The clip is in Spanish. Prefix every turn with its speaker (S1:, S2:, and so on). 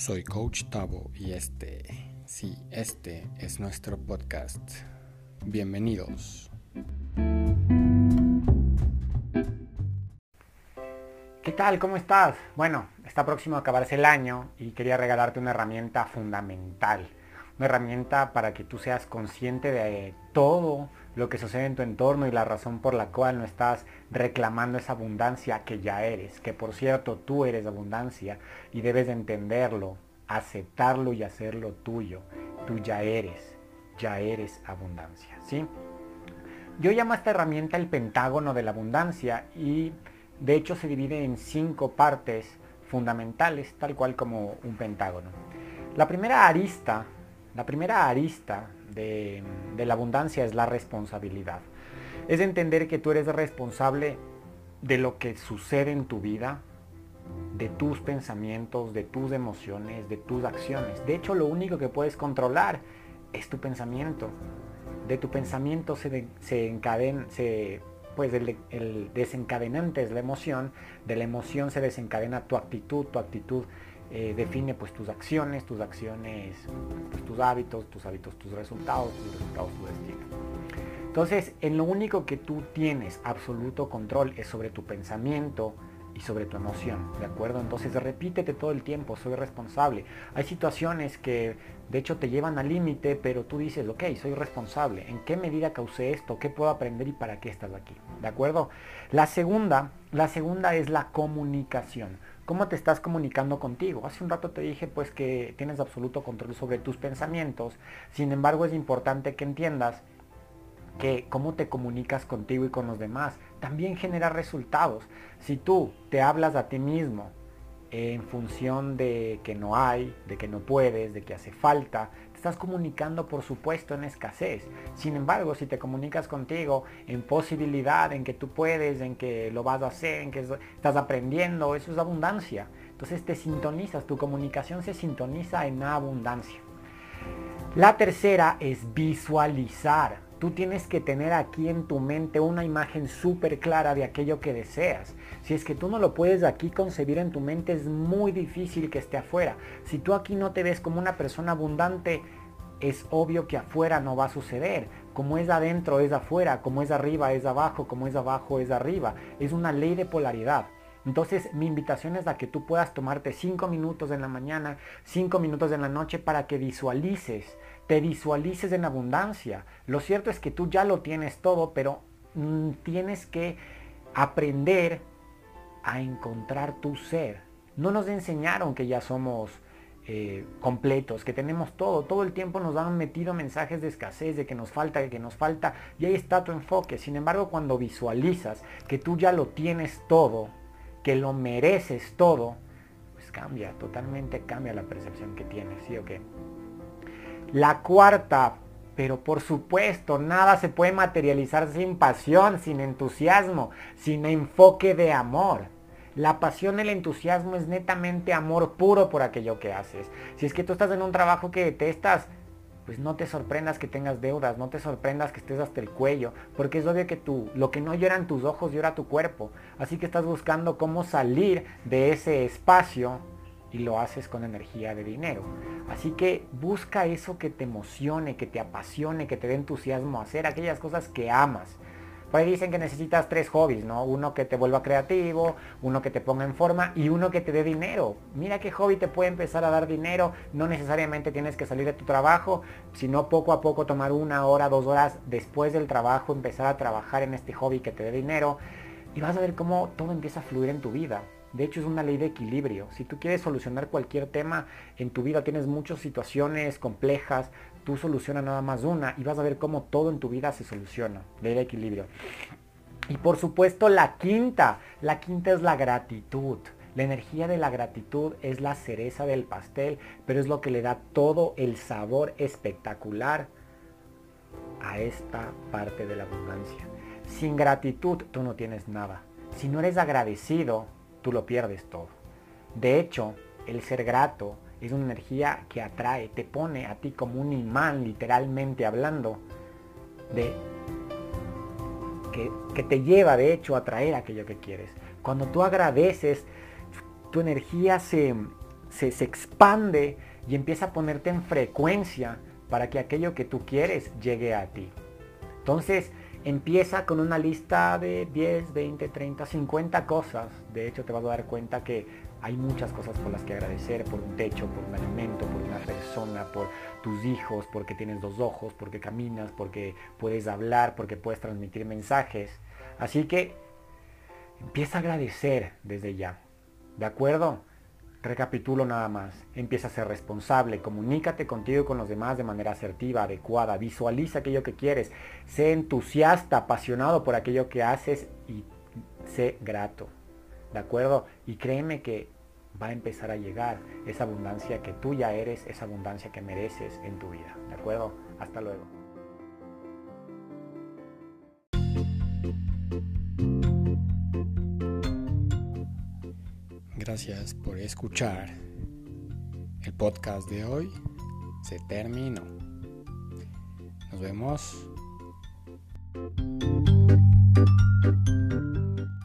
S1: Soy Coach Tavo y este, sí, este es nuestro podcast. Bienvenidos.
S2: ¿Qué tal? ¿Cómo estás? Bueno, está próximo a acabarse el año y quería regalarte una herramienta fundamental. Una herramienta para que tú seas consciente de todo lo que sucede en tu entorno y la razón por la cual no estás reclamando esa abundancia que ya eres, que por cierto tú eres abundancia y debes entenderlo, aceptarlo y hacerlo tuyo. Tú ya eres, ya eres abundancia, ¿sí? Yo llamo a esta herramienta el pentágono de la abundancia y de hecho se divide en cinco partes fundamentales, tal cual como un pentágono. La primera arista, la primera arista de, la abundancia es la responsabilidad. Es entender que tú eres responsable de lo que sucede en tu vida, de tus pensamientos, de tus emociones, de tus acciones. De hecho, lo único que puedes controlar es tu pensamiento. De tu pensamiento se, se encadena, pues el, desencadenante es la emoción, de la emoción se desencadena tu actitud, tu actitud eh, define pues tus acciones, tus acciones, pues, tus hábitos, tus hábitos, tus resultados, tus resultados, tu destino. Entonces, en lo único que tú tienes absoluto control es sobre tu pensamiento y sobre tu emoción, ¿de acuerdo? Entonces repítete todo el tiempo, soy responsable. Hay situaciones que de hecho te llevan al límite, pero tú dices, ok, soy responsable. ¿En qué medida causé esto? ¿Qué puedo aprender y para qué estás aquí? ¿De acuerdo? La segunda, la segunda es la comunicación cómo te estás comunicando contigo. Hace un rato te dije pues que tienes absoluto control sobre tus pensamientos, sin embargo es importante que entiendas que cómo te comunicas contigo y con los demás también genera resultados. Si tú te hablas a ti mismo en función de que no hay, de que no puedes, de que hace falta, estás comunicando, por supuesto, en escasez. Sin embargo, si te comunicas contigo en posibilidad, en que tú puedes, en que lo vas a hacer, en que estás aprendiendo, eso es abundancia. Entonces te sintonizas, tu comunicación se sintoniza en abundancia. La tercera es visualizar. Tú tienes que tener aquí en tu mente una imagen súper clara de aquello que deseas. Si es que tú no lo puedes aquí concebir en tu mente, es muy difícil que esté afuera. Si tú aquí no te ves como una persona abundante, es obvio que afuera no va a suceder. Como es adentro, es afuera. Como es arriba, es abajo. Como es abajo, es arriba. Es una ley de polaridad. Entonces mi invitación es a que tú puedas tomarte cinco minutos en la mañana, cinco minutos en la noche para que visualices te visualices en abundancia. Lo cierto es que tú ya lo tienes todo, pero mm, tienes que aprender a encontrar tu ser. No nos enseñaron que ya somos eh, completos, que tenemos todo. Todo el tiempo nos han metido mensajes de escasez, de que nos falta, de que nos falta. Y ahí está tu enfoque. Sin embargo, cuando visualizas que tú ya lo tienes todo, que lo mereces todo, pues cambia, totalmente cambia la percepción que tienes, ¿sí o qué? La cuarta, pero por supuesto, nada se puede materializar sin pasión, sin entusiasmo, sin enfoque de amor. La pasión, el entusiasmo es netamente amor puro por aquello que haces. Si es que tú estás en un trabajo que detestas, pues no te sorprendas que tengas deudas, no te sorprendas que estés hasta el cuello, porque es obvio que tú, lo que no lloran tus ojos, llora tu cuerpo. Así que estás buscando cómo salir de ese espacio y lo haces con energía de dinero. Así que busca eso que te emocione, que te apasione, que te dé entusiasmo, hacer aquellas cosas que amas. Pues dicen que necesitas tres hobbies, ¿no? Uno que te vuelva creativo, uno que te ponga en forma y uno que te dé dinero. Mira qué hobby te puede empezar a dar dinero. No necesariamente tienes que salir de tu trabajo, sino poco a poco tomar una hora, dos horas después del trabajo, empezar a trabajar en este hobby que te dé dinero. Y vas a ver cómo todo empieza a fluir en tu vida. De hecho, es una ley de equilibrio. Si tú quieres solucionar cualquier tema en tu vida, tienes muchas situaciones complejas, tú solucionas nada más una y vas a ver cómo todo en tu vida se soluciona. Ley de equilibrio. Y por supuesto, la quinta. La quinta es la gratitud. La energía de la gratitud es la cereza del pastel, pero es lo que le da todo el sabor espectacular a esta parte de la abundancia. Sin gratitud tú no tienes nada. Si no eres agradecido, tú lo pierdes todo. De hecho, el ser grato es una energía que atrae, te pone a ti como un imán, literalmente hablando, de que, te lleva de hecho a atraer aquello que quieres. Cuando tú agradeces, tu energía se, se, se expande y empieza a ponerte en frecuencia para que aquello que tú quieres llegue a ti. Entonces, empieza con una lista de 10, 20, 30, 50 cosas. De hecho, te vas a dar cuenta que hay muchas cosas por las que agradecer, por un techo, por un alimento, por una persona, por tus hijos, porque tienes dos ojos, porque caminas, porque puedes hablar, porque puedes transmitir mensajes. Así que empieza a agradecer desde ya. ¿De acuerdo? Recapitulo nada más. Empieza a ser responsable, comunícate contigo y con los demás de manera asertiva, adecuada, visualiza aquello que quieres, sé entusiasta, apasionado por aquello que haces y sé grato. ¿De acuerdo? Y créeme que va a empezar a llegar esa abundancia que tú ya eres, esa abundancia que mereces en tu vida. ¿De acuerdo? Hasta luego.
S1: gracias por escuchar. El podcast de hoy se terminó. Nos vemos.